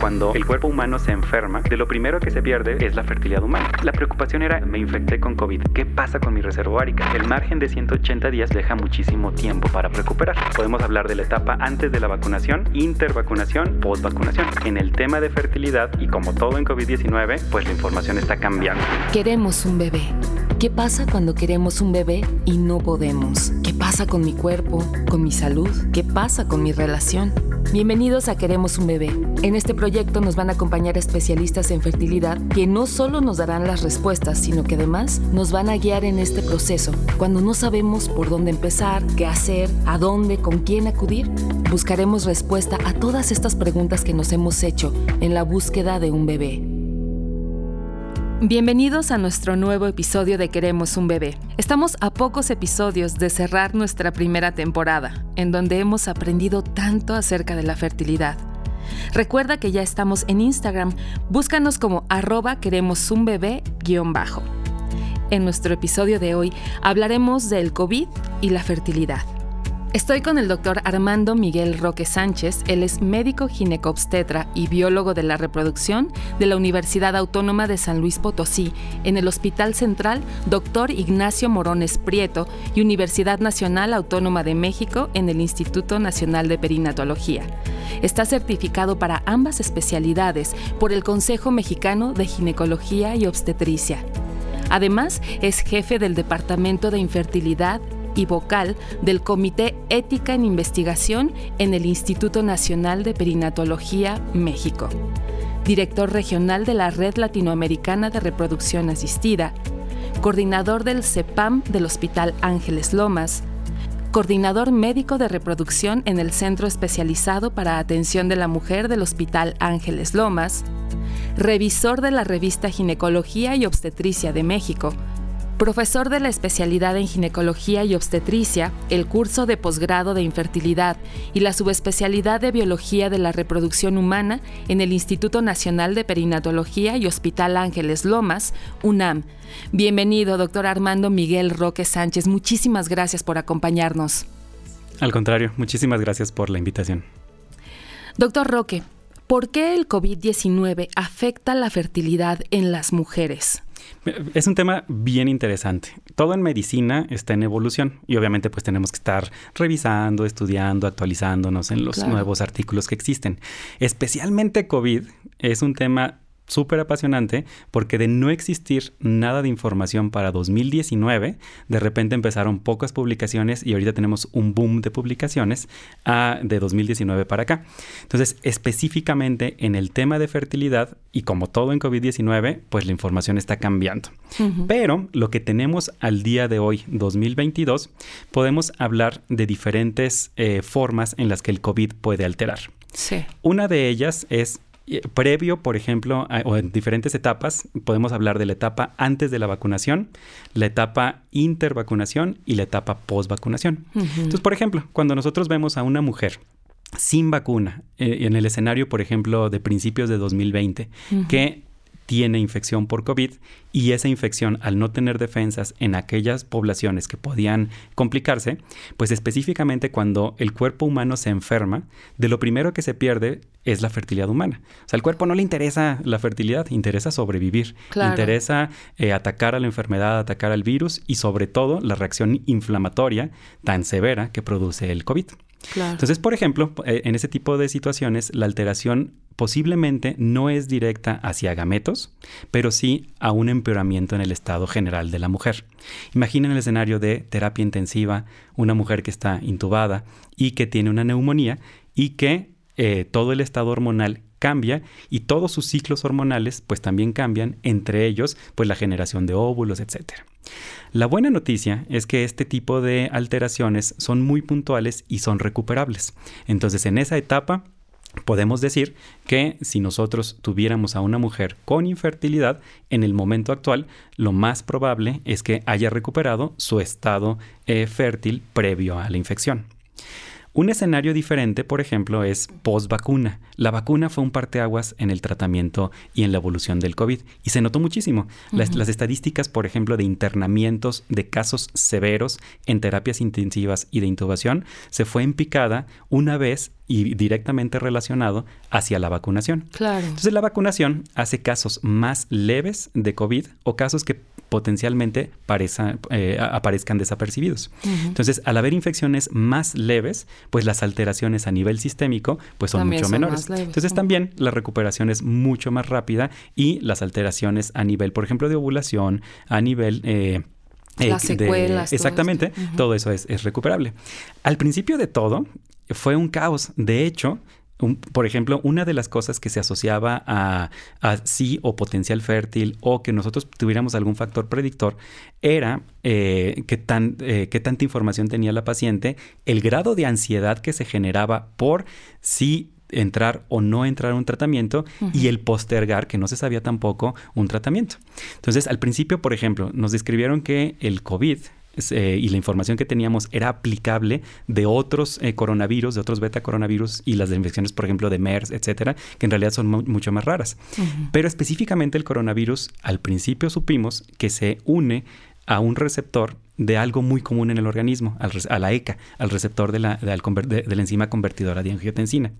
Cuando el cuerpo humano se enferma, de lo primero que se pierde es la fertilidad humana. La preocupación era, me infecté con COVID, ¿qué pasa con mi reserva? El margen de 180 días deja muchísimo tiempo para recuperar. Podemos hablar de la etapa antes de la vacunación, intervacunación, postvacunación. En el tema de fertilidad, y como todo en COVID-19, pues la información está cambiando. Queremos un bebé. ¿Qué pasa cuando queremos un bebé y no podemos? ¿Qué pasa con mi cuerpo, con mi salud? ¿Qué pasa con mi relación? Bienvenidos a Queremos un bebé. En este proyecto nos van a acompañar especialistas en fertilidad que no solo nos darán las respuestas, sino que además nos van a guiar en este proceso. Cuando no sabemos por dónde empezar, qué hacer, a dónde, con quién acudir, buscaremos respuesta a todas estas preguntas que nos hemos hecho en la búsqueda de un bebé. Bienvenidos a nuestro nuevo episodio de Queremos un bebé. Estamos a pocos episodios de cerrar nuestra primera temporada, en donde hemos aprendido tanto acerca de la fertilidad. Recuerda que ya estamos en Instagram, búscanos como arroba queremos un bebé guion bajo. En nuestro episodio de hoy hablaremos del COVID y la fertilidad. Estoy con el doctor Armando Miguel Roque Sánchez. Él es médico ginecobstetra y biólogo de la reproducción de la Universidad Autónoma de San Luis Potosí, en el Hospital Central Dr. Ignacio Morones Prieto y Universidad Nacional Autónoma de México en el Instituto Nacional de Perinatología. Está certificado para ambas especialidades por el Consejo Mexicano de Ginecología y Obstetricia. Además, es jefe del Departamento de Infertilidad y vocal del Comité Ética en Investigación en el Instituto Nacional de Perinatología, México. Director regional de la Red Latinoamericana de Reproducción Asistida, coordinador del CEPAM del Hospital Ángeles Lomas, coordinador médico de reproducción en el Centro Especializado para Atención de la Mujer del Hospital Ángeles Lomas, revisor de la revista Ginecología y Obstetricia de México, profesor de la especialidad en ginecología y obstetricia, el curso de posgrado de infertilidad y la subespecialidad de biología de la reproducción humana en el Instituto Nacional de Perinatología y Hospital Ángeles Lomas, UNAM. Bienvenido, doctor Armando Miguel Roque Sánchez. Muchísimas gracias por acompañarnos. Al contrario, muchísimas gracias por la invitación. Doctor Roque, ¿por qué el COVID-19 afecta la fertilidad en las mujeres? Es un tema bien interesante. Todo en medicina está en evolución y obviamente pues tenemos que estar revisando, estudiando, actualizándonos en los nuevos artículos que existen. Especialmente COVID es un tema súper apasionante porque de no existir nada de información para 2019, de repente empezaron pocas publicaciones y ahorita tenemos un boom de publicaciones ah, de 2019 para acá. Entonces, específicamente en el tema de fertilidad y como todo en COVID-19, pues la información está cambiando. Pero lo que tenemos al día de hoy, 2022, podemos hablar de diferentes eh, formas en las que el COVID puede alterar. Sí. Una de ellas es previo, por ejemplo, o en diferentes etapas, podemos hablar de la etapa antes de la vacunación, la etapa intervacunación y la etapa postvacunación. Entonces, por ejemplo, cuando nosotros vemos a una mujer sin vacuna, eh, en el escenario, por ejemplo, de principios de 2020, que tiene infección por COVID y esa infección al no tener defensas en aquellas poblaciones que podían complicarse, pues específicamente cuando el cuerpo humano se enferma, de lo primero que se pierde es la fertilidad humana. O sea, al cuerpo no le interesa la fertilidad, interesa sobrevivir, interesa eh, atacar a la enfermedad, atacar al virus y sobre todo la reacción inflamatoria tan severa que produce el COVID. Entonces, por ejemplo, eh, en ese tipo de situaciones, la alteración posiblemente no es directa hacia gametos, pero sí a un empeoramiento en el estado general de la mujer. Imaginen el escenario de terapia intensiva, una mujer que está intubada y que tiene una neumonía y que eh, todo el estado hormonal cambia y todos sus ciclos hormonales pues también cambian, entre ellos pues la generación de óvulos, etc. La buena noticia es que este tipo de alteraciones son muy puntuales y son recuperables. Entonces en esa etapa podemos decir que si nosotros tuviéramos a una mujer con infertilidad, en el momento actual, lo más probable es que haya recuperado su estado eh, fértil previo a la infección. Un escenario diferente, por ejemplo, es post vacuna. La vacuna fue un parteaguas en el tratamiento y en la evolución del COVID y se notó muchísimo. las, las, estadísticas, por ejemplo, de internamientos de casos severos en terapias intensivas y de intubación se fue en picada una vez y directamente relacionado hacia la vacunación. Claro. Entonces la vacunación hace casos más leves de COVID o casos que potencialmente eh, aparezcan desapercibidos. Entonces, al haber infecciones más leves, pues las alteraciones a nivel sistémico pues son mucho menores. Entonces, también la recuperación es mucho más rápida y las alteraciones a nivel, por ejemplo, de ovulación, a nivel... Eh, eh, las secuelas. exactamente, todo eso, es, es, recuperable. Al principio de todo, fue un caos. De hecho, por ejemplo, una de las cosas que se asociaba a, sí o potencial fértil o que nosotros tuviéramos algún factor predictor era eh, qué, tan, eh, tanta información tenía la paciente, el grado de ansiedad que se generaba por sí entrar o no entrar a un tratamiento y el postergar, que no se sabía tampoco, un tratamiento. Entonces, al principio, por ejemplo, nos describieron que el COVID, eh, y la información que teníamos era aplicable de otros eh, coronavirus, de otros beta coronavirus y las infecciones, por ejemplo, de MERS, etcétera, que en realidad son mucho más raras. Pero específicamente el coronavirus, al principio supimos que se une a un receptor de algo muy común en el organismo, a la ECA, al receptor de la, de, la enzima convertidora de angiotensina.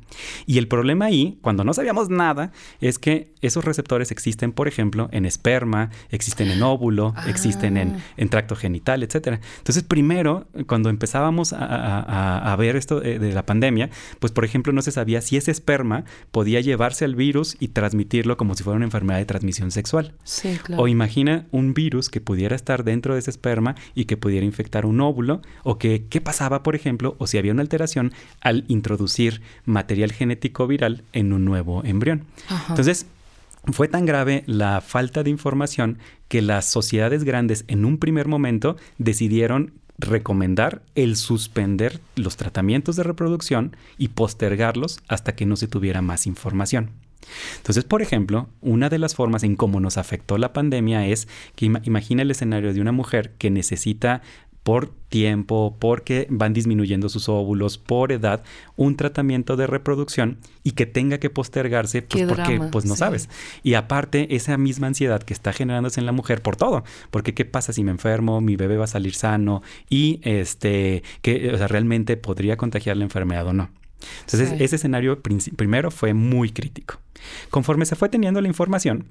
Y el problema ahí, cuando no sabíamos nada, es que esos receptores existen, por ejemplo, en esperma, existen en óvulo, existen en, ah. en, tracto genital, etc. Entonces, primero, cuando empezábamos a, ver esto de, de, la pandemia, pues, por ejemplo, no se sabía si ese esperma podía llevarse al virus y transmitirlo como si fuera una enfermedad de transmisión sexual. Sí, claro. O imagina un virus que pudiera estar dentro de ese esperma y que pudiera infectar un óvulo o que qué pasaba, por ejemplo, o si había una alteración al introducir material genético viral en un nuevo embrión. Entonces, fue tan grave la falta de información que las sociedades grandes en un primer momento decidieron recomendar el suspender los tratamientos de reproducción y postergarlos hasta que no se tuviera más información. Entonces, por ejemplo, una de las formas en cómo nos afectó la pandemia es que imagina el escenario de una mujer que necesita por tiempo, porque van disminuyendo sus óvulos, por edad, un tratamiento de reproducción y que tenga que postergarse pues, porque pues no sabes. Y aparte, esa misma ansiedad que está generándose en la mujer por todo, porque qué pasa si me enfermo, mi bebé va a salir sano y este que realmente podría contagiar la enfermedad o no. Entonces, ese escenario primero fue muy crítico. Conforme se fue teniendo la información,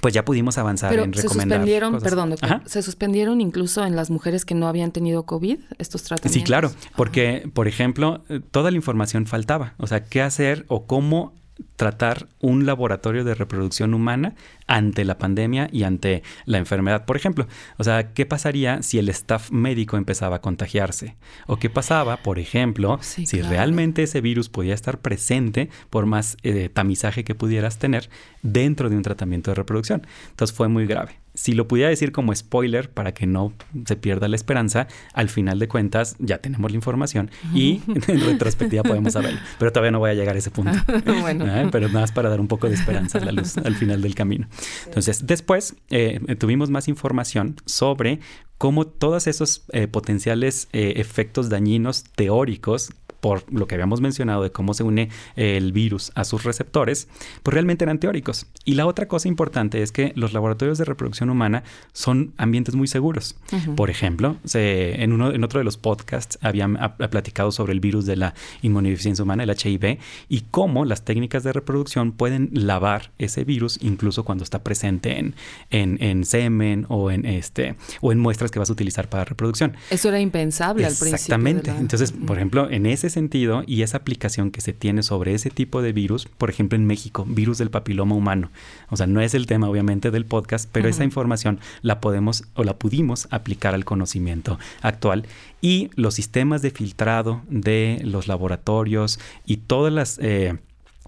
pues ya pudimos avanzar en recomendar. Se suspendieron, perdón, se suspendieron incluso en las mujeres que no habían tenido COVID estos tratamientos. Sí, claro, porque, por ejemplo, eh, toda la información faltaba. O sea, qué hacer o cómo tratar un laboratorio de reproducción humana ante la pandemia y ante la enfermedad. Por ejemplo, o sea, ¿qué pasaría si el staff médico empezaba a contagiarse? ¿O qué pasaba, por ejemplo, si realmente ese virus podía estar presente por más eh, tamizaje que pudieras tener dentro de un tratamiento de reproducción? Entonces fue muy grave si lo pudiera decir como spoiler para que no se pierda la esperanza, al final de cuentas ya tenemos la información y en retrospectiva podemos saberlo. Pero todavía no voy a llegar a ese punto. bueno. ¿Eh? Pero nada más para dar un poco de esperanza a la luz al final del camino. Entonces, después eh, tuvimos más información sobre cómo todos esos eh, potenciales efectos dañinos teóricos por lo que habíamos mencionado de cómo se une el virus a sus receptores, pues realmente eran teóricos. Y la otra cosa importante es que los laboratorios de reproducción humana son ambientes muy seguros. Por ejemplo, en, uno, en otro de los podcasts habían platicado sobre el virus de la inmunodeficiencia humana, el HIV, y cómo las técnicas de reproducción pueden lavar ese virus incluso cuando está presente en, en, semen o en, este, o en muestras que vas a utilizar para reproducción. Eso era impensable al principio. Exactamente. Entonces, por ejemplo, en ese sentido y esa aplicación que se tiene sobre ese tipo de virus, por ejemplo en México, virus del papiloma humano. O sea, no es el tema obviamente del podcast, pero esa información la podemos o la pudimos aplicar al conocimiento actual y los sistemas de filtrado de los laboratorios y todas las... Eh,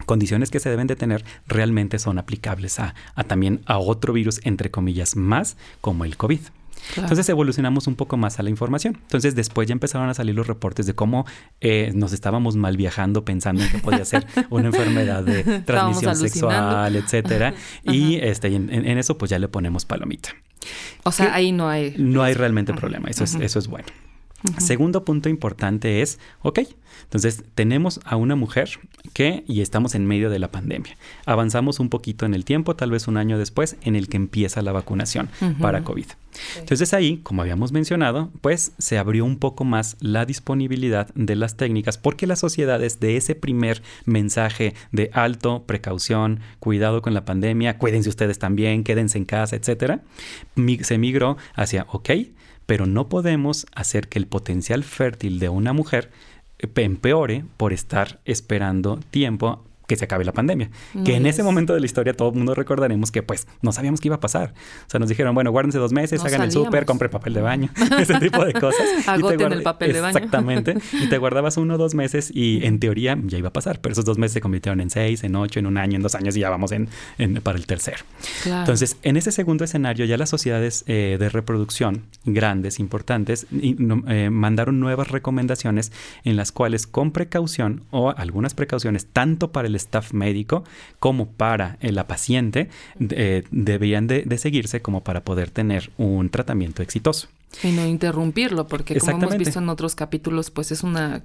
condiciones que se deben de tener realmente son aplicables a, a, también a otro virus, entre comillas, más como el COVID. Entonces evolucionamos un poco más a la información. Entonces después ya empezaron a salir los reportes de cómo eh, nos estábamos mal viajando pensando en que podía ser una enfermedad de transmisión sexual, etcétera. Y este, en, eso pues ya le ponemos palomita. O sea, ahí no hay... No hay realmente problema, eso, es, eso es bueno. Segundo punto importante es, ok, entonces tenemos a una mujer que, y estamos en medio de la pandemia, avanzamos un poquito en el tiempo, tal vez un año después, en el que empieza la vacunación para COVID. Entonces ahí, como habíamos mencionado, pues se abrió un poco más la disponibilidad de las técnicas porque las sociedades de ese primer mensaje de alto, precaución, cuidado con la pandemia, cuídense ustedes también, quédense en casa, etcétera, se migró hacia, ok, pero no podemos hacer que el potencial fértil de una mujer eh, empeore por estar esperando tiempo que se acabe la pandemia. que en ese momento de la historia todo el mundo recordaremos que pues no sabíamos qué iba a pasar. O sea, nos dijeron, bueno, guárdense dos meses, hagan el súper, compren papel de baño, ese tipo de cosas. Agoten el papel de baño. Exactamente. y te guardabas uno o dos meses y en teoría ya iba a pasar, pero esos dos meses se convirtieron en seis, en ocho, en un año, en dos años y ya vamos en, para el tercero. Entonces, en ese segundo escenario ya las sociedades eh, de reproducción grandes, importantes, eh, mandaron nuevas recomendaciones en las cuales con precaución o algunas precauciones tanto para el staff médico como para eh, la paciente eh, debían de, seguirse como para poder tener un tratamiento exitoso. Y no interrumpirlo, porque como hemos visto en otros capítulos, pues es una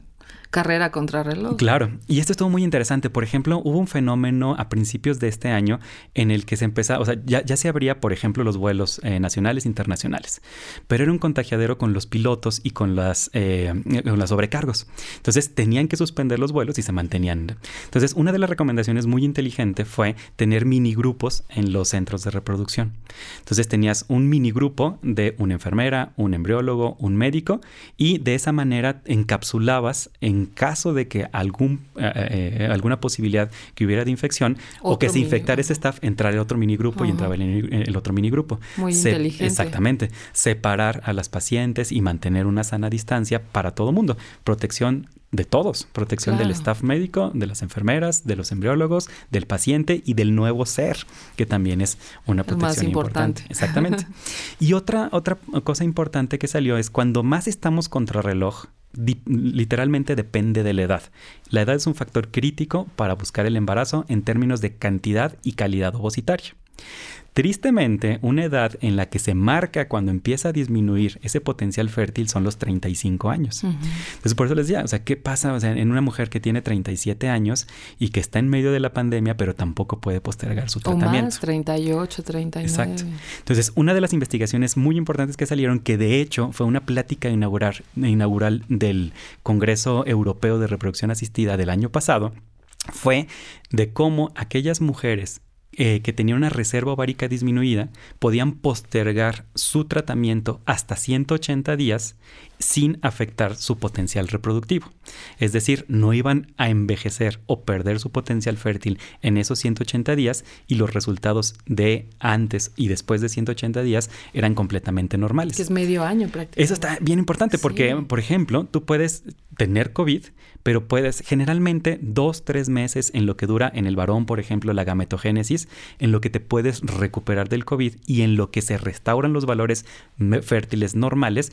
carrera contra reloj. Claro, y esto estuvo muy interesante. Por ejemplo, hubo un fenómeno a principios de este año en el que se empezaba, o sea, ya, se abría, por ejemplo, los vuelos eh, nacionales e internacionales, pero era un contagiadero con los pilotos y con las, eh, con las sobrecargos. Entonces tenían que suspender los vuelos y se mantenían. Entonces, una de las recomendaciones muy inteligente fue tener mini grupos en los centros de reproducción. Entonces tenías un mini grupo de una enfermera, un embriólogo, un médico, y de esa manera encapsulabas en caso de que algún, eh, eh, alguna posibilidad que hubiera de infección o que se infectara ese staff, entrar el otro minigrupo y entraba el, otro minigrupo. Muy inteligente. Exactamente. Separar a las pacientes y mantener una sana distancia para todo mundo. Protección de todos, protección del staff médico, de las enfermeras, de los embriólogos, del paciente y del nuevo ser, que también es una protección importante. Exactamente. y otra, otra cosa importante que salió es cuando más estamos contra reloj, literalmente depende de la edad. La edad es un factor crítico para buscar el embarazo en términos de cantidad y calidad ovocitaria. Tristemente, una edad en la que se marca cuando empieza a disminuir ese potencial fértil son los 35 años. Entonces, por eso les decía, o sea, ¿qué pasa en una mujer que tiene 37 años y que está en medio de la pandemia, pero tampoco puede postergar su tratamiento? O más, 38, 39. Exacto. Entonces, una de las investigaciones muy importantes que salieron, que de hecho fue una plática inaugural, inaugural del Congreso Europeo de Reproducción Asistida del año pasado, fue de cómo aquellas mujeres eh, que tenían una reserva ovárica disminuida podían postergar su tratamiento hasta 180 días sin afectar su potencial reproductivo. Es decir, no iban a envejecer o perder su potencial fértil en esos 180 días y los resultados de antes y después de 180 días eran completamente normales. Que es medio año prácticamente. Eso está bien importante porque, por ejemplo, tú puedes tener COVID, pero puedes generalmente dos, tres meses en lo que dura en el varón, por ejemplo, la gametogénesis, en lo que te puedes recuperar del COVID y en lo que se restauran los valores fértiles normales,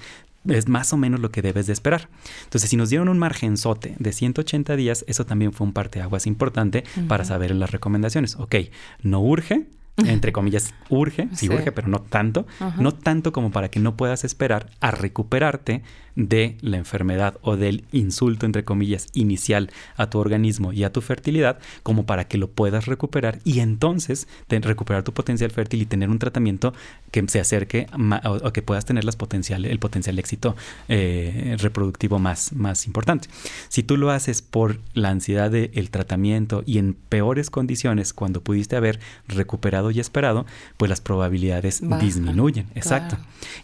es más o menos lo que debes de esperar. Entonces, si nos dieron un margenzote de 180 días, eso también fue un parteaguas importante para saber las recomendaciones. Ok, no urge, entre comillas, urge, sí, urge, pero no tanto, no tanto como para que no puedas esperar a recuperarte de la enfermedad o del insulto, entre comillas, inicial a tu organismo y a tu fertilidad, como para que lo puedas recuperar y entonces recuperar tu potencial fértil y tener un tratamiento que se acerque o, que puedas tener las potencial, el potencial éxito eh, reproductivo más, más importante. Si tú lo haces por la ansiedad del tratamiento y en peores condiciones cuando pudiste haber recuperado y esperado, pues las probabilidades disminuyen. Exacto.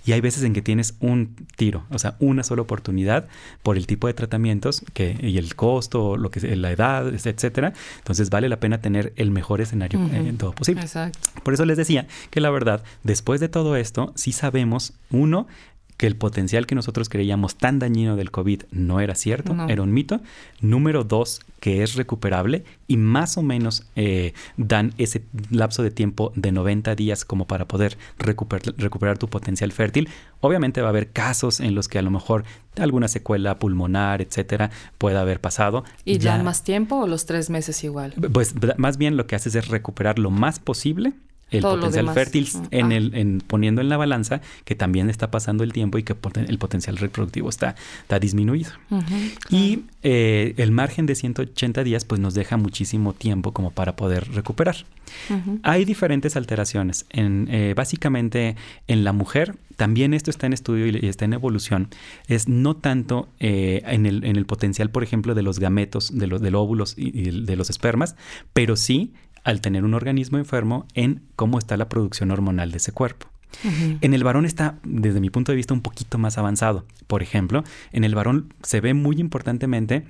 Y hay veces en que tienes un tiro, o sea, una sola oportunidad por el tipo de tratamientos que, y el costo, lo que la edad, etcétera. Entonces vale la pena tener el mejor escenario en todo posible. Exacto. Por eso les decía que la verdad, después de todo esto, sí sabemos, uno, que el potencial que nosotros creíamos tan dañino del COVID no era cierto, era un mito. Número dos, que es recuperable y más o menos eh, dan ese lapso de tiempo de 90 días como para poder recuperar tu potencial fértil. Obviamente va a haber casos en los que a lo mejor alguna secuela pulmonar, etcétera, pueda haber pasado. ¿Y ya más tiempo o los tres meses igual? Pues más bien lo que haces es recuperar lo más posible el potencial fértil en ah. el, en, poniendo en la balanza que también está pasando el tiempo y que el potencial reproductivo está, está disminuido. Y eh, el margen de 180 días pues nos deja muchísimo tiempo como para poder recuperar. Hay diferentes alteraciones. En, eh, básicamente en la mujer, también esto está en estudio y está en evolución, es no tanto eh, en, el, en, el, potencial, por ejemplo, de los gametos, de los óvulos y de los espermas, pero sí al tener un organismo enfermo en cómo está la producción hormonal de ese cuerpo. En el varón está, desde mi punto de vista, un poquito más avanzado. Por ejemplo, en el varón se ve muy importantemente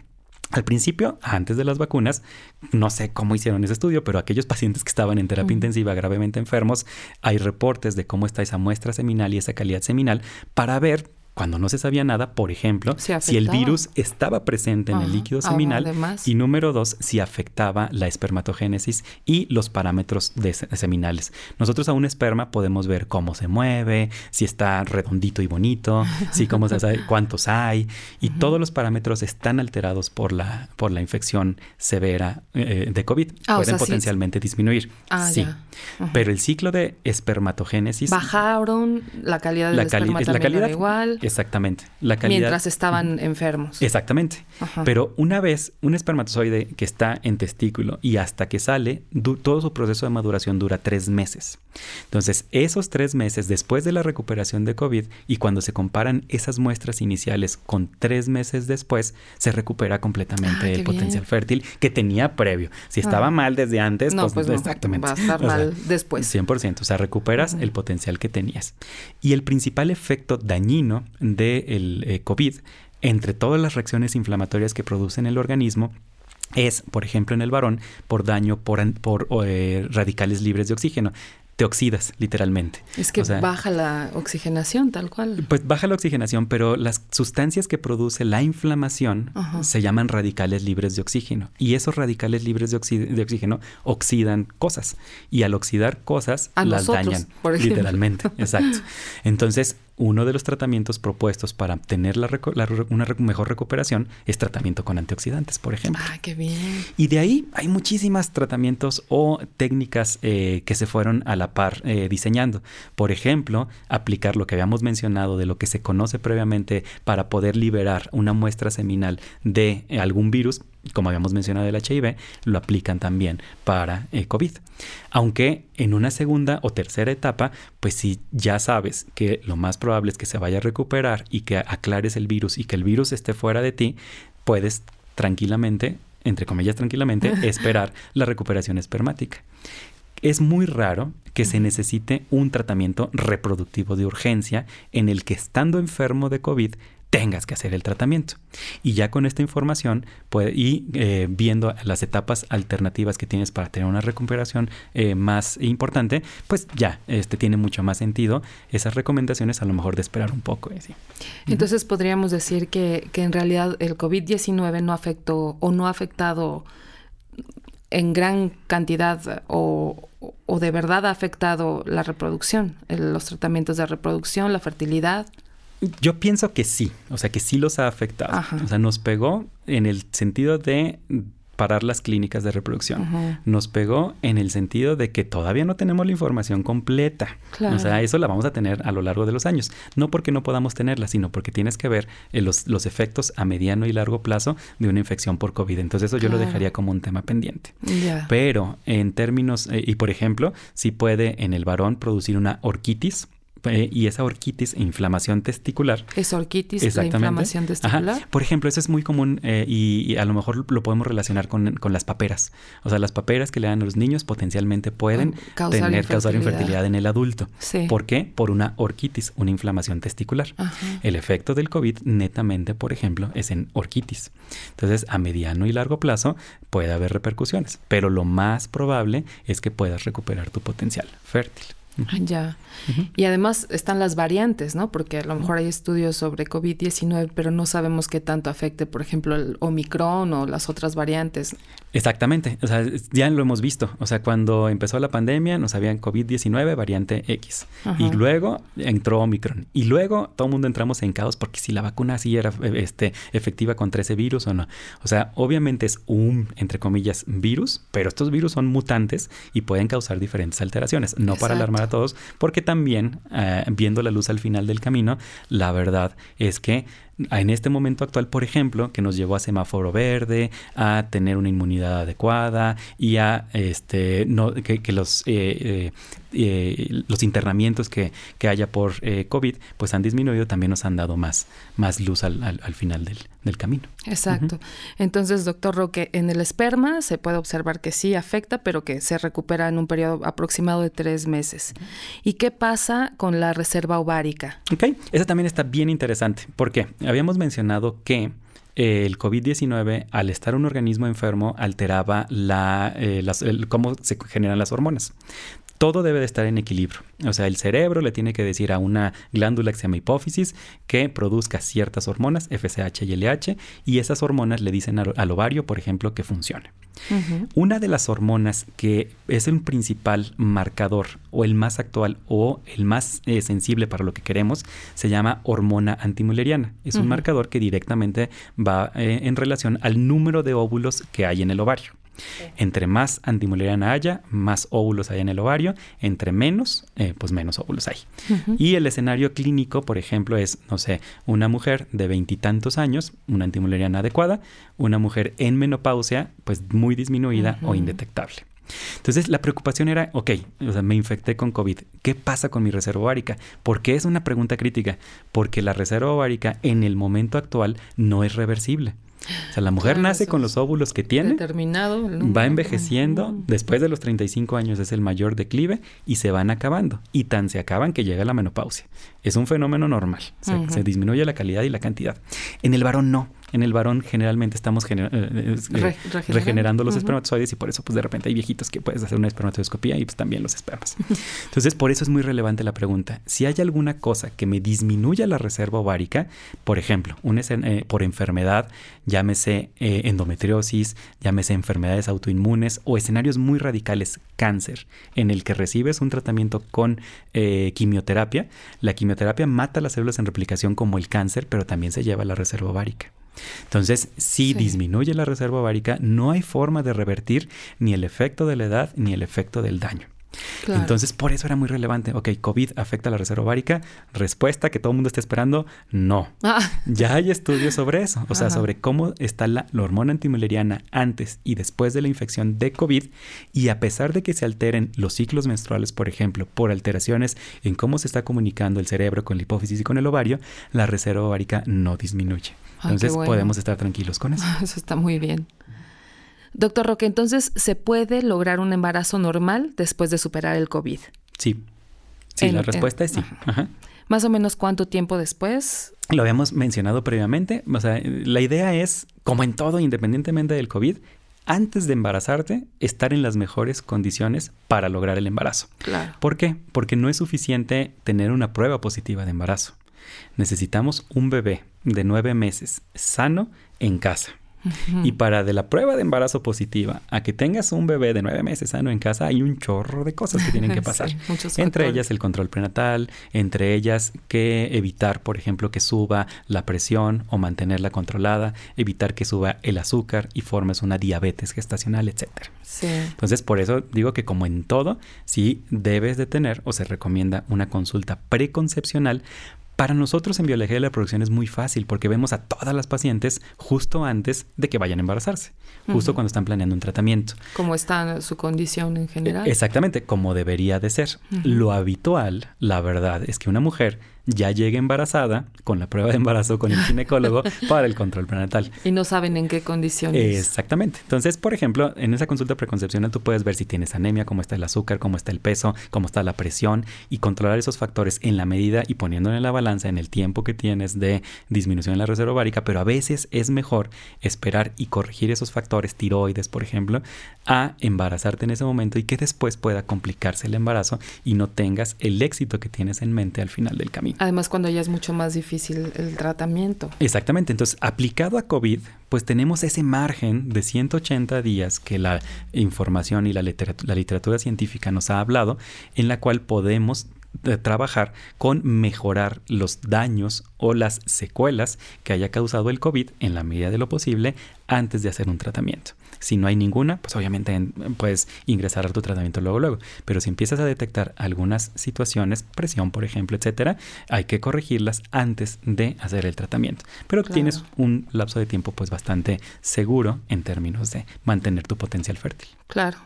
al principio, antes de las vacunas, no sé cómo hicieron ese estudio, pero aquellos pacientes que estaban en terapia intensiva gravemente enfermos, hay reportes de cómo está esa muestra seminal y esa calidad seminal para ver cuando no se sabía nada, por ejemplo, si el virus estaba presente en el líquido seminal y número dos, si afectaba la espermatogénesis y los parámetros de seminales. Nosotros a un esperma podemos ver cómo se mueve, si está redondito y bonito, si cómo se sabe cuántos hay y todos los parámetros están alterados por la por la infección severa eh, de COVID. Ah, Pueden potencialmente disminuir. Ah, sí. Pero el ciclo de espermatogénesis bajaron la calidad del la esperma la calidad igual Exactamente. La calidad. Mientras estaban enfermos. Exactamente. Pero una vez un espermatozoide que está en testículo y hasta que sale, todo su proceso de maduración dura tres meses. Entonces, esos tres meses después de la recuperación de COVID y cuando se comparan esas muestras iniciales con tres meses después, se recupera completamente ah, el potencial fértil que tenía previo. Si estaba ah. mal desde antes, pues, pues exactamente. Va a estar mal después. 100%. O sea, recuperas el potencial que tenías. Y el principal efecto dañino del eh, COVID, entre todas las reacciones inflamatorias que produce en el organismo, es, por ejemplo, en el varón, por daño por, por eh, radicales libres de oxígeno te oxidas literalmente. Es que baja la oxigenación, tal cual. Pues baja la oxigenación, pero las sustancias que produce la inflamación se llaman radicales libres de oxígeno. Y esos radicales libres de, oxígeno oxidan cosas. Y al oxidar cosas, las dañan. literalmente, exacto. Entonces, uno de los tratamientos propuestos para tener la, una mejor recuperación es tratamiento con antioxidantes, por ejemplo. Ah, qué bien. Y de ahí hay muchísimas tratamientos o técnicas eh, que se fueron a la par eh, diseñando. Por ejemplo, aplicar lo que habíamos mencionado de lo que se conoce previamente para poder liberar una muestra seminal de algún virus como habíamos mencionado del HIV, lo aplican también para eh, COVID. Aunque en una segunda o tercera etapa, pues si ya sabes que lo más probable es que se vaya a recuperar y que aclares el virus y que el virus esté fuera de ti, puedes tranquilamente, entre comillas tranquilamente, esperar la recuperación espermática. Es muy raro que se necesite un tratamiento reproductivo de urgencia en el que estando enfermo de COVID tengas que hacer el tratamiento. Y ya con esta información puede, y eh, viendo las etapas alternativas que tienes para tener una recuperación eh, más importante, pues ya este, tiene mucho más sentido esas recomendaciones a lo mejor de esperar un poco. Entonces podríamos decir que, que en realidad el COVID-19 no afectó o no ha afectado en gran cantidad o, o de verdad ha afectado la reproducción, los tratamientos de reproducción, la fertilidad. Yo pienso que sí, o sea, que sí los ha afectado. O sea, nos pegó en el sentido de parar las clínicas de reproducción. Nos pegó en el sentido de que todavía no tenemos la información completa. O sea, eso la vamos a tener a lo largo de los años. No porque no podamos tenerla, sino porque tienes que ver eh, los, los, efectos a mediano y largo plazo de una infección por COVID. Entonces eso yo lo dejaría como un tema pendiente. Pero en términos, eh, y por ejemplo, si puede en el varón producir una orquitis, eh, y esa orquitis e inflamación testicular. ¿Es orquitis la inflamación testicular? Por ejemplo, eso es muy común eh, y, a lo mejor lo podemos relacionar con, las paperas. O sea, las paperas que le dan a los niños potencialmente pueden tener, causar infertilidad en el adulto. ¿Por qué? Por una orquitis, una inflamación testicular. El efecto del COVID netamente, por ejemplo, es en orquitis. Entonces, a mediano y largo plazo puede haber repercusiones, pero lo más probable es que puedas recuperar tu potencial fértil. Ya. Y además están las variantes, ¿no? Porque a lo mejor hay estudios sobre COVID-19, pero no sabemos qué tanto afecte, por ejemplo, el Omicron o las otras variantes. Exactamente. O sea, ya lo hemos visto. O sea, cuando empezó la pandemia nos habían COVID-19, variante X. Y luego entró Omicron. Y luego todo el mundo entramos en caos porque si la vacuna sí era este, efectiva contra ese virus o no. O sea, obviamente es un, entre comillas, virus, pero estos virus son mutantes y pueden causar diferentes alteraciones. No para alarmar a todos, porque también, eh, viendo la luz al final del camino, la verdad es que en este momento actual, por ejemplo, que nos llevó a semáforo verde, a tener una inmunidad adecuada y a este, no, que, los, eh, eh, eh, los internamientos que, que haya por COVID pues han disminuido, también nos han dado más, más luz al, al, final del, del, camino. Exacto. Entonces, doctor Roque, en el esperma se puede observar que sí afecta, pero que se recupera en un periodo aproximado de tres meses. ¿Y qué pasa con la reserva ovárica? Ok, eso también está bien interesante. ¿Por qué? Habíamos mencionado que eh, el COVID-19, al estar un organismo enfermo, alteraba la, eh, cómo se generan las hormonas. Todo debe de estar en equilibrio. O sea, el cerebro le tiene que decir a una glándula que se llama hipófisis que produzca ciertas hormonas, FSH y LH, y esas hormonas le dicen al ovario, por ejemplo, que funcione. Una de las hormonas que es el principal marcador o el más actual o el más eh, sensible para lo que queremos se llama hormona antimuleriana. Es un marcador que directamente va eh, en relación al número de óvulos que hay en el ovario. Entre más antimuleriana haya, más óvulos hay en el ovario. Entre menos, eh, pues menos óvulos hay. Y el escenario clínico, por ejemplo, es, no sé, una mujer de veintitantos años, una antimuleriana adecuada, una mujer en menopausia, pues muy disminuida o indetectable. Entonces la preocupación era, ok, o sea, me infecté con COVID, ¿qué pasa con mi reserva ovárica? ¿Por qué es una pregunta crítica? Porque la reserva ovárica en el momento actual no es reversible. O sea, la mujer nace con los óvulos que tiene, determinado va envejeciendo, después de los 35 años es el mayor declive y se van acabando. Y tan se acaban que llega la menopausia. Es un fenómeno normal, se disminuye la calidad y la cantidad. En el varón no. En el varón generalmente estamos eh, eh, eh, regenerando los espermatozoides y por eso pues de repente hay viejitos que puedes hacer una espermatoescopía y pues también los espermas. Entonces por eso es muy relevante la pregunta. Si hay alguna cosa que me disminuya la reserva ovárica, por ejemplo, un por enfermedad, llámese endometriosis, llámese enfermedades autoinmunes o escenarios muy radicales, cáncer, en el que recibes un tratamiento con quimioterapia, la quimioterapia mata las células en replicación como el cáncer, pero también se lleva la reserva ovárica. Entonces, si disminuye la reserva ovárica, no hay forma de revertir ni el efecto de la edad ni el efecto del daño. Entonces, por eso era muy relevante. Ok, COVID afecta a la reserva ovárica. Respuesta que todo el mundo está esperando, no. Ah. Ya hay estudios sobre eso, o sea, sobre cómo está la, hormona antimuleriana antes y después de la infección de COVID. Y a pesar de que se alteren los ciclos menstruales, por ejemplo, por alteraciones en cómo se está comunicando el cerebro con la hipófisis y con el ovario, la reserva ovárica no disminuye. Entonces podemos estar tranquilos con eso. Eso está muy bien. Doctor Roque, entonces, ¿se puede lograr un embarazo normal después de superar el COVID? Sí. Sí, la respuesta es sí. Más o menos cuánto tiempo después. Lo habíamos mencionado previamente. O sea, la idea es, como en todo, independientemente del COVID, antes de embarazarte, estar en las mejores condiciones para lograr el embarazo. Claro. ¿Por qué? Porque no es suficiente tener una prueba positiva de embarazo. Necesitamos un bebé de nueve meses sano en casa. Y para de la prueba de embarazo positiva a que tengas un bebé de nueve meses sano en casa, hay un chorro de cosas que tienen que pasar. entre ellas el control prenatal, entre ellas que evitar, por ejemplo, que suba la presión o mantenerla controlada, evitar que suba el azúcar y formes una diabetes gestacional, etcétera. Entonces, por eso digo que como en todo, sí debes de tener o se recomienda una consulta preconcepcional para nosotros en biología de la producción es muy fácil porque vemos a todas las pacientes justo antes de que vayan a embarazarse, justo cuando están planeando un tratamiento. Como está su condición en general. Exactamente, como debería de ser. Lo habitual, la verdad, es que una mujer ya llegue embarazada con la prueba de embarazo con el ginecólogo para el control prenatal. Y no saben en qué condiciones. Exactamente. Entonces, por ejemplo, en esa consulta preconcepcional tú puedes ver si tienes anemia, cómo está el azúcar, cómo está el peso, cómo está la presión y controlar esos factores en la medida y poniéndole en la balanza en el tiempo que tienes de disminución en la reserva ovárica, pero a veces es mejor esperar y corregir esos factores, tiroides, por ejemplo, a embarazarte en ese momento y que después pueda complicarse el embarazo y no tengas el éxito que tienes en mente al final del camino. Además, cuando ya es mucho más difícil el tratamiento. Exactamente. Entonces, aplicado a COVID, pues tenemos ese margen de 180 días que la información y la literatura, la literatura científica nos ha hablado, en la cual podemos de trabajar con mejorar los daños o las secuelas que haya causado el COVID en la medida de lo posible antes de hacer un tratamiento. Si no hay ninguna, pues obviamente puedes ingresar a tu tratamiento luego, luego. Pero si empiezas a detectar algunas situaciones, presión, por ejemplo, etcétera, hay que corregirlas antes de hacer el tratamiento. Pero tienes un lapso de tiempo, pues bastante seguro en términos de mantener tu potencial fértil. Claro.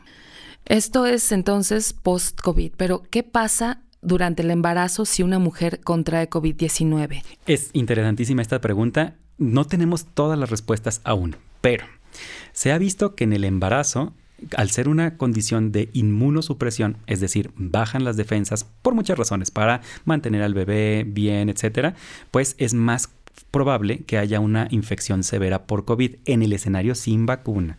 Esto es entonces post-COVID, pero ¿qué pasa durante el embarazo si una mujer contrae COVID-19? Es interesantísima esta pregunta. No tenemos todas las respuestas aún, pero se ha visto que en el embarazo al ser una condición de inmunosupresión, es decir, bajan las defensas por muchas razones, para mantener al bebé bien, etcétera, pues es más probable que haya una infección severa por COVID en el escenario sin vacuna.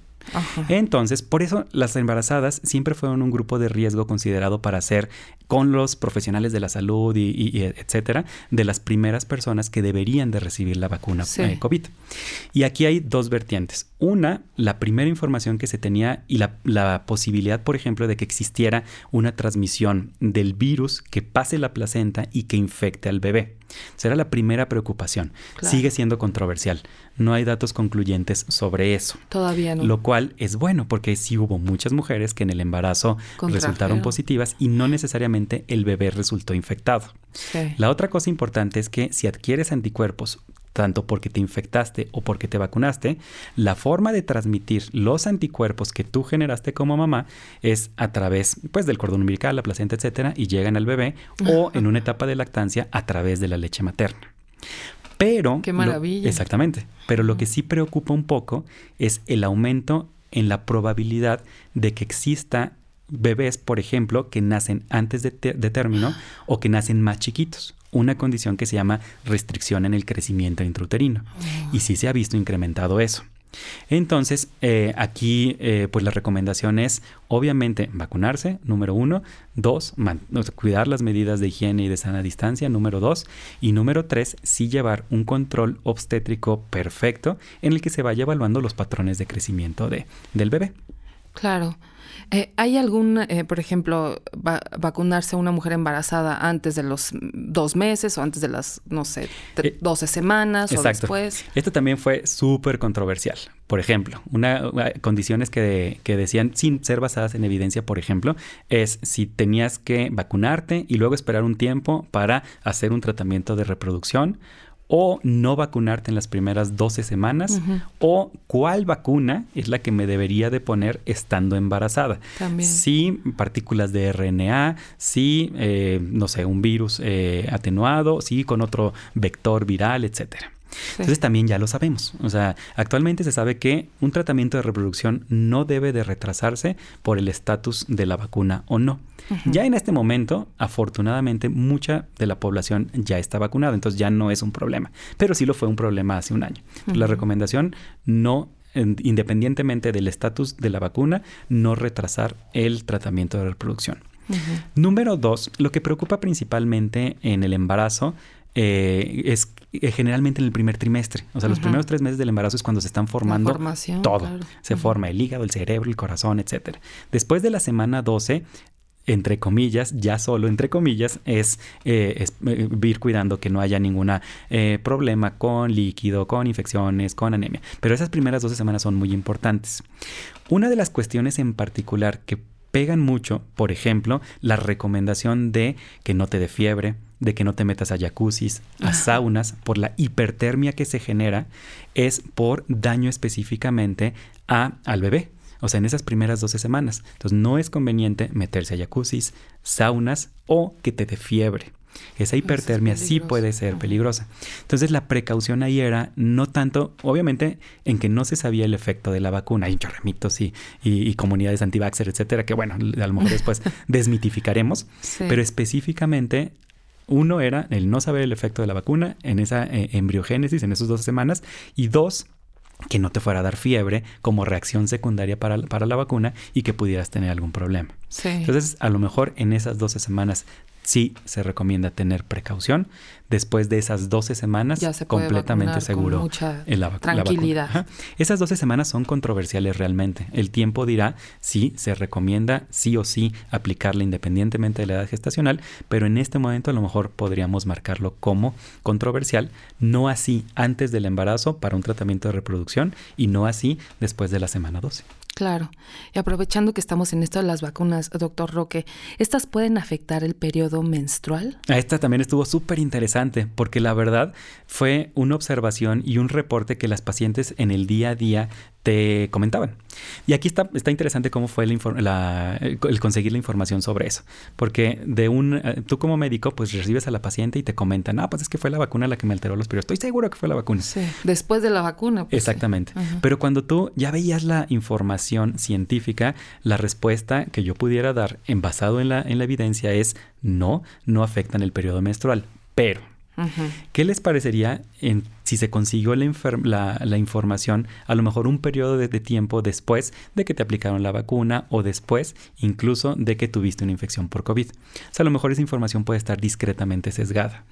Entonces, por eso las embarazadas siempre fueron un grupo de riesgo considerado para ser con los profesionales de la salud y, etcétera, de las primeras personas que deberían de recibir la vacuna eh, COVID. Y aquí hay dos vertientes. Una, la primera información que se tenía y la, posibilidad, por ejemplo, de que existiera una transmisión del virus que pase la placenta y que infecte al bebé. Será la primera preocupación. Sigue siendo controversial. No hay datos concluyentes sobre eso. Todavía no. Lo cual es bueno porque sí hubo muchas mujeres que en el embarazo resultaron positivas y no necesariamente el bebé resultó infectado. La otra cosa importante es que si adquieres anticuerpos tanto porque te infectaste o porque te vacunaste, la forma de transmitir los anticuerpos que tú generaste como mamá es a través pues del cordón umbilical, la placenta, etcétera, y llegan al bebé o en una etapa de lactancia a través de la leche materna. Pero Qué maravilla. exactamente, pero lo que sí preocupa un poco es el aumento en la probabilidad de que exista bebés, por ejemplo, que nacen antes de, de término o que nacen más chiquitos una condición que se llama restricción en el crecimiento intrauterino. Oh. Y sí se ha visto incrementado eso. Entonces, eh, aquí, eh, pues la recomendación es, obviamente, vacunarse, número uno. Dos, cuidar las medidas de higiene y de sana distancia, número dos. Y número tres, sí llevar un control obstétrico perfecto en el que se vaya evaluando los patrones de crecimiento de, del bebé. Claro. Eh, ¿Hay algún, eh, por ejemplo, vacunarse a una mujer embarazada antes de los dos meses o antes de las, no sé, 12 eh, semanas o después? Esto también fue súper controversial. Por ejemplo, una, condiciones que, que decían sin ser basadas en evidencia, por ejemplo, es si tenías que vacunarte y luego esperar un tiempo para hacer un tratamiento de reproducción o no vacunarte en las primeras 12 semanas o cuál vacuna es la que me debería de poner estando embarazada. También. Sí, partículas de RNA, sí, eh, no sé, un virus eh, atenuado, sí, con otro vector viral, etcétera. Entonces también ya lo sabemos. O sea, actualmente se sabe que un tratamiento de reproducción no debe de retrasarse por el estatus de la vacuna o no. Ya en este momento, afortunadamente, mucha de la población ya está vacunada, entonces ya no es un problema. Pero sí lo fue un problema hace un año. La recomendación no independientemente del estatus de la vacuna, no retrasar el tratamiento de reproducción. Número dos, lo que preocupa principalmente en el embarazo eh, es generalmente en el primer trimestre. O sea, los primeros tres meses del embarazo es cuando se están formando todo. Se forma el hígado, el cerebro, el corazón, etcétera. Después de la semana 12, entre comillas, ya solo entre comillas, es, eh, ir cuidando que no haya ningún problema con líquido, con infecciones, con anemia. Pero esas primeras 12 semanas son muy importantes. Una de las cuestiones en particular que pegan mucho, por ejemplo, la recomendación de que no te dé fiebre, de que no te metas a jacuzzis, a saunas, por la hipertermia que se genera, es por daño específicamente a, al bebé. O sea, en esas primeras 12 semanas. Entonces, no es conveniente meterse a jacuzzis, saunas o que te dé fiebre. Esa hipertermia sí puede ser peligrosa. Entonces la precaución ahí era no tanto, obviamente, en que no se sabía el efecto de la vacuna. Hay chorremitos y, y, comunidades anti etcétera, que bueno, a lo mejor después desmitificaremos. Pero específicamente uno era el no saber el efecto de la vacuna en esa eh, embriogénesis, en esas dos semanas, y dos, que no te fuera a dar fiebre como reacción secundaria para, para la vacuna y que pudieras tener algún problema. Entonces, a lo mejor en esas 12 semanas sí se recomienda tener precaución. Después de esas 12 semanas, completamente seguro mucha la, tranquilidad. Esas 12 semanas son controversiales realmente. El tiempo dirá si se recomienda sí o sí aplicarla independientemente de la edad gestacional, pero en este momento a lo mejor podríamos marcarlo como controversial, no así antes del embarazo para un tratamiento de reproducción y no así después de la semana 12. Claro. Y aprovechando que estamos en esto de las vacunas, doctor Roque, ¿estas pueden afectar el periodo menstrual? Ah, esta también estuvo súper interesante porque la verdad fue una observación y un reporte que las pacientes en el día a día te comentaban. Y aquí está, está interesante cómo fue el, conseguir la información sobre eso. Porque de un, eh, tú como médico, pues recibes a la paciente y te comentan, ah, pues es que fue la vacuna la que me alteró los periodos. Estoy seguro que fue la vacuna. Sí, después de la vacuna. Pues Exactamente. Pero cuando tú ya veías la información científica, la respuesta que yo pudiera dar en basado en la, en la evidencia es no, no afectan el periodo menstrual. Pero ¿Qué les parecería en, si se consiguió la, la, información a lo mejor un periodo de, tiempo después de que te aplicaron la vacuna o después incluso de que tuviste una infección por COVID? O sea, a lo mejor esa información puede estar discretamente sesgada.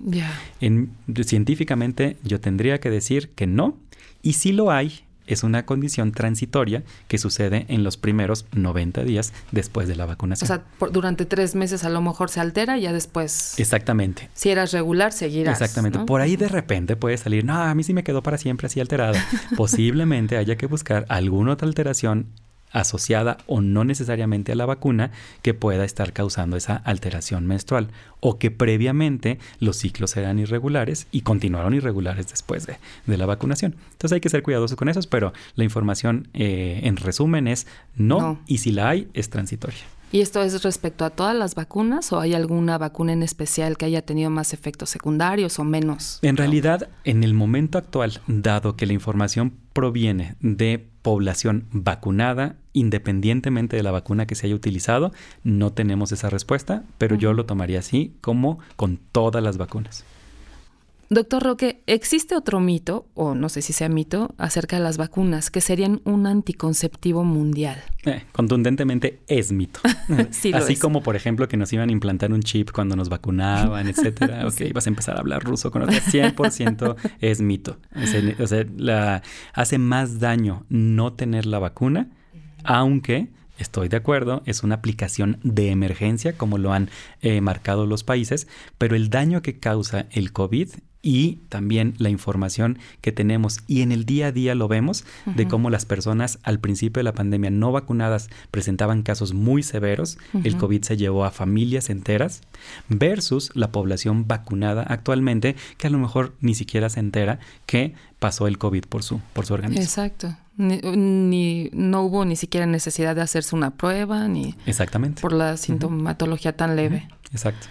científicamente yo tendría que decir que no y si lo hay, es una condición transitoria que sucede en los primeros 90 días después de la vacunación. O sea, durante tres meses a lo mejor se altera y ya después. Exactamente. Si eras regular, seguirás. Exactamente. Por ahí de repente puede salir, no, a mí sí me quedó para siempre así alterada. Posiblemente haya que buscar alguna otra alteración asociada o no necesariamente a la vacuna que pueda estar causando esa alteración menstrual o que previamente los ciclos eran irregulares y continuaron irregulares después de, la vacunación. Entonces hay que ser cuidadosos con eso, pero la información eh, en resumen es no, y si la hay es transitoria. ¿Y esto es respecto a todas las vacunas o hay alguna vacuna en especial que haya tenido más efectos secundarios o menos? En realidad, en el momento actual, dado que la información proviene de población vacunada, independientemente de la vacuna que se haya utilizado, no tenemos esa respuesta, pero yo lo tomaría así como con todas las vacunas. Doctor Roque, ¿existe otro mito, o no sé si sea mito, acerca de las vacunas, que serían un anticonceptivo mundial? Eh, contundentemente es mito. Así como, por ejemplo, que nos iban a implantar un chip cuando nos vacunaban, etcétera. Ok, vas a empezar a hablar ruso con otra. 100% es mito. O sea, la, hace más daño no tener la vacuna, aunque Estoy de acuerdo, es una aplicación de emergencia como lo han eh, marcado los países, pero el daño que causa el COVID y también la información que tenemos y en el día a día lo vemos de cómo las personas al principio de la pandemia no vacunadas presentaban casos muy severos, el COVID se llevó a familias enteras versus la población vacunada actualmente que a lo mejor ni siquiera se entera que pasó el COVID por su por su organismo. Exacto. Ni, no hubo ni siquiera necesidad de hacerse una prueba ni Exactamente. por la sintomatología tan leve. Exacto.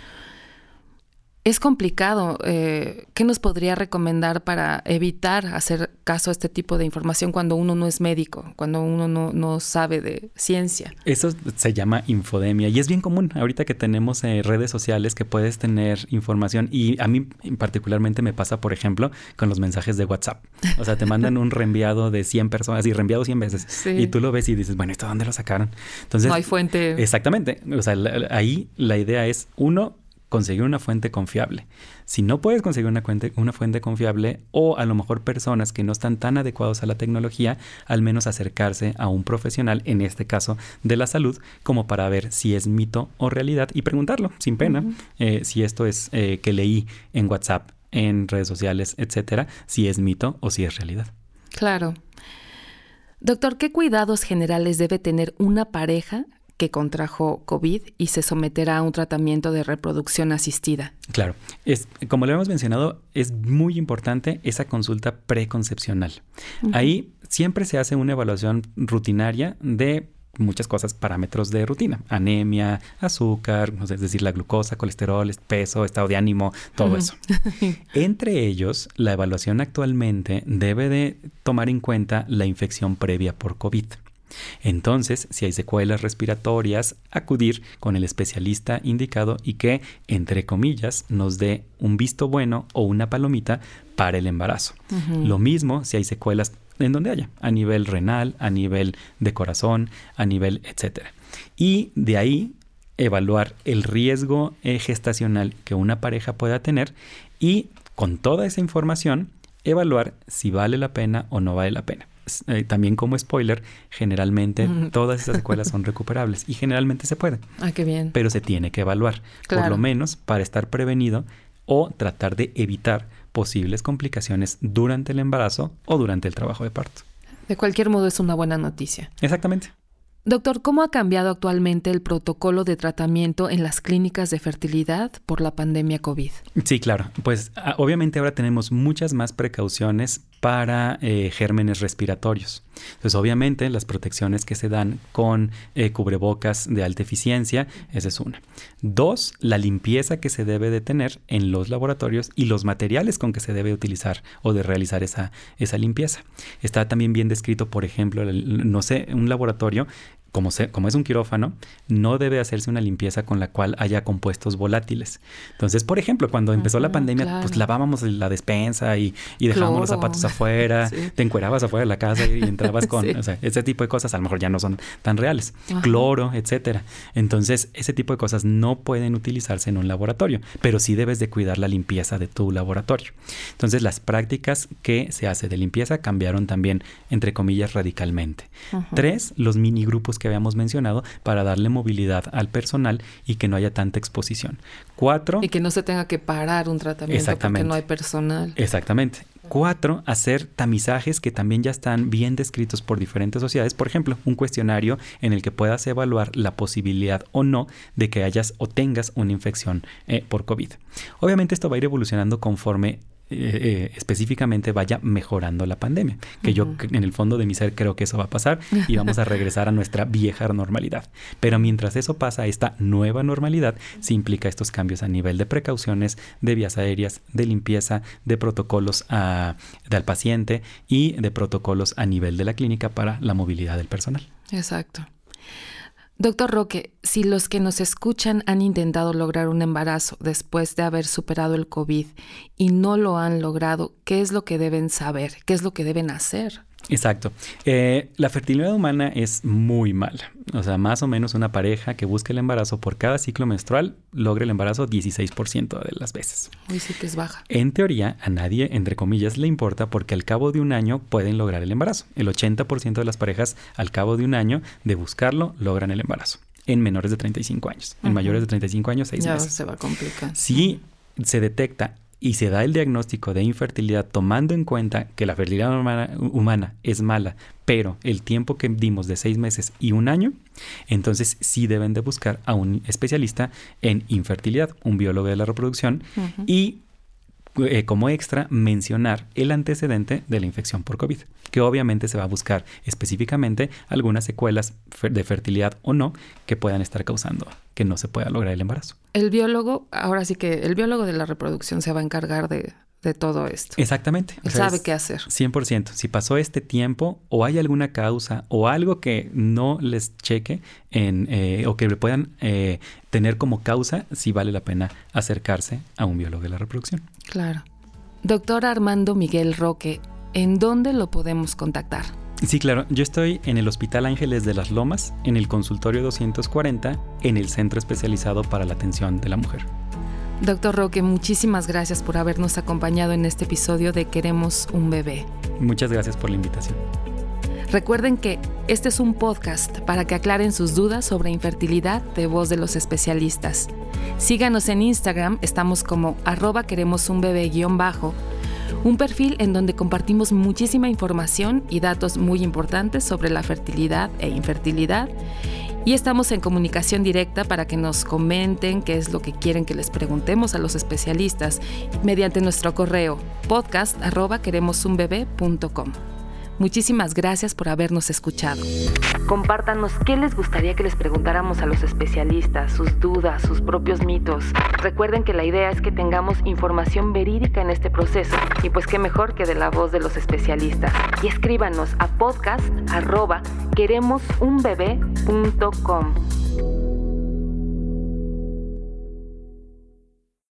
Es complicado. Eh, ¿Qué nos podría recomendar para evitar hacer caso a este tipo de información cuando uno no es médico, cuando uno no, sabe de ciencia? Eso se llama infodemia y es bien común ahorita que tenemos eh, redes sociales que puedes tener información y a mí particularmente me pasa, por ejemplo, con los mensajes de WhatsApp. O sea, te mandan un reenviado de 100 personas y reenviado 100 veces y tú lo ves y dices, bueno, ¿esto dónde lo sacaron? Entonces, no hay fuente. Exactamente. O sea, ahí la idea es, uno, conseguir una fuente confiable. Si no puedes conseguir una, fuente, una fuente confiable o a lo mejor personas que no están tan adecuados a la tecnología, al menos acercarse a un profesional, en este caso de la salud, como para ver si es mito o realidad y preguntarlo sin pena eh, si esto es eh, que leí en WhatsApp, en redes sociales, etcétera, si es mito o si es realidad. Claro. Doctor, ¿qué cuidados generales debe tener una pareja que contrajo COVID y se someterá a un tratamiento de reproducción asistida. Claro, es, como le hemos mencionado, es muy importante esa consulta preconcepcional. Ahí siempre se hace una evaluación rutinaria de muchas cosas, parámetros de rutina, anemia, azúcar, es decir, la glucosa, colesterol, peso, estado de ánimo, todo eso. Entre ellos, la evaluación actualmente debe de tomar en cuenta la infección previa por COVID. Entonces, si hay secuelas respiratorias, acudir con el especialista indicado y que, entre comillas, nos dé un visto bueno o una palomita para el embarazo. Lo mismo si hay secuelas en donde haya, a nivel renal, a nivel de corazón, a nivel etcétera. Y de ahí evaluar el riesgo eh, gestacional que una pareja pueda tener y con toda esa información evaluar si vale la pena o no vale la pena. Eh, también como spoiler, generalmente todas esas secuelas son recuperables y generalmente se puede. Ah, qué bien. Pero se tiene que evaluar, por lo menos para estar prevenido o tratar de evitar posibles complicaciones durante el embarazo o durante el trabajo de parto. De cualquier modo es una buena noticia. Exactamente. Doctor, ¿cómo ha cambiado actualmente el protocolo de tratamiento en las clínicas de fertilidad por la pandemia COVID? Sí, claro. Pues ah, obviamente ahora tenemos muchas más precauciones para eh, gérmenes respiratorios. Entonces, obviamente, las protecciones que se dan con eh, cubrebocas de alta eficiencia, esa es una. Dos, la limpieza que se debe de tener en los laboratorios y los materiales con que se debe utilizar o de realizar esa, esa limpieza. Está también bien descrito, por ejemplo, no sé, un laboratorio como, como, es un quirófano, no debe hacerse una limpieza con la cual haya compuestos volátiles. Entonces, por ejemplo, cuando empezó la pandemia, pues lavábamos la despensa y, dejábamos los zapatos afuera, te encuerabas afuera de la casa y entrabas con, o sea, ese tipo de cosas a lo mejor ya no son tan reales. Cloro, etcétera. Entonces, ese tipo de cosas no pueden utilizarse en un laboratorio, pero sí debes de cuidar la limpieza de tu laboratorio. Entonces, las prácticas que se hace de limpieza cambiaron también, entre comillas, radicalmente. Tres, los mini grupos que habíamos mencionado para darle movilidad al personal y que no haya tanta exposición. Cuatro. Y que no se tenga que parar un tratamiento porque no hay personal. Exactamente. Cuatro, hacer tamizajes que también ya están bien descritos por diferentes sociedades. Por ejemplo, un cuestionario en el que puedas evaluar la posibilidad o no de que hayas o tengas una infección eh, por COVID. Obviamente esto va a ir evolucionando conforme eh, eh, específicamente vaya mejorando la pandemia. Que yo en el fondo de mi ser creo que eso va a pasar y vamos a regresar a nuestra vieja normalidad. Pero mientras eso pasa, esta nueva normalidad sí implica estos cambios a nivel de precauciones, de vías aéreas, de limpieza, de protocolos a, del paciente y de protocolos a nivel de la clínica para la movilidad del personal. Exacto. Doctor Roque, si los que nos escuchan han intentado lograr un embarazo después de haber superado el COVID y no lo han logrado, ¿qué es lo que deben saber? ¿Qué es lo que deben hacer? Exacto. Eh, la fertilidad humana es muy mala. O sea, más o menos una pareja que busque el embarazo por cada ciclo menstrual logra el embarazo 16% de las veces. Uy, sí que es baja. En teoría, a nadie, entre comillas, le importa porque al cabo de un año pueden lograr el embarazo. El 80% de las parejas al cabo de un año de buscarlo logran el embarazo. En menores de 35 años. En mayores de 35 años, 6 meses. se va a complicar. Si se detecta y se da el diagnóstico de infertilidad tomando en cuenta que la fertilidad humana, es mala, pero el tiempo que dimos de seis meses y un año, entonces sí deben de buscar a un especialista en infertilidad, un biólogo de la reproducción, y eh, como extra mencionar el antecedente de la infección por COVID, que obviamente se va a buscar específicamente algunas secuelas de fertilidad o no que puedan estar causando que no se pueda lograr el embarazo. El biólogo, ahora sí que el biólogo de la reproducción se va a encargar de, todo esto. Exactamente. Él sabe qué hacer. 100%. Si pasó este tiempo o hay alguna causa o algo que no les cheque en, eh, o que le puedan eh, tener como causa, sí vale la pena acercarse a un biólogo de la reproducción. Claro. Doctor Armando Miguel Roque, ¿en dónde lo podemos contactar? Sí, claro. Yo estoy en el Hospital Ángeles de las Lomas, en el consultorio 240, en el Centro Especializado para la Atención de la Mujer. Doctor Roque, muchísimas gracias por habernos acompañado en este episodio de Queremos un bebé. Muchas gracias por la invitación. Recuerden que este es un podcast para que aclaren sus dudas sobre infertilidad de voz de los especialistas. Síganos en Instagram, estamos como arroba queremos un bebé guion bajo un perfil en donde compartimos muchísima información y datos muy importantes sobre la fertilidad e infertilidad. Y estamos en comunicación directa para que nos comenten qué es lo que quieren que les preguntemos a los especialistas mediante nuestro correo podcast Muchísimas gracias por habernos escuchado. Compártanos qué les gustaría que les preguntáramos a los especialistas, sus dudas, sus propios mitos. Recuerden que la idea es que tengamos información verídica en este proceso y pues qué mejor que de la voz de los especialistas. Y escríbanos a podcast queremosunbebé.com.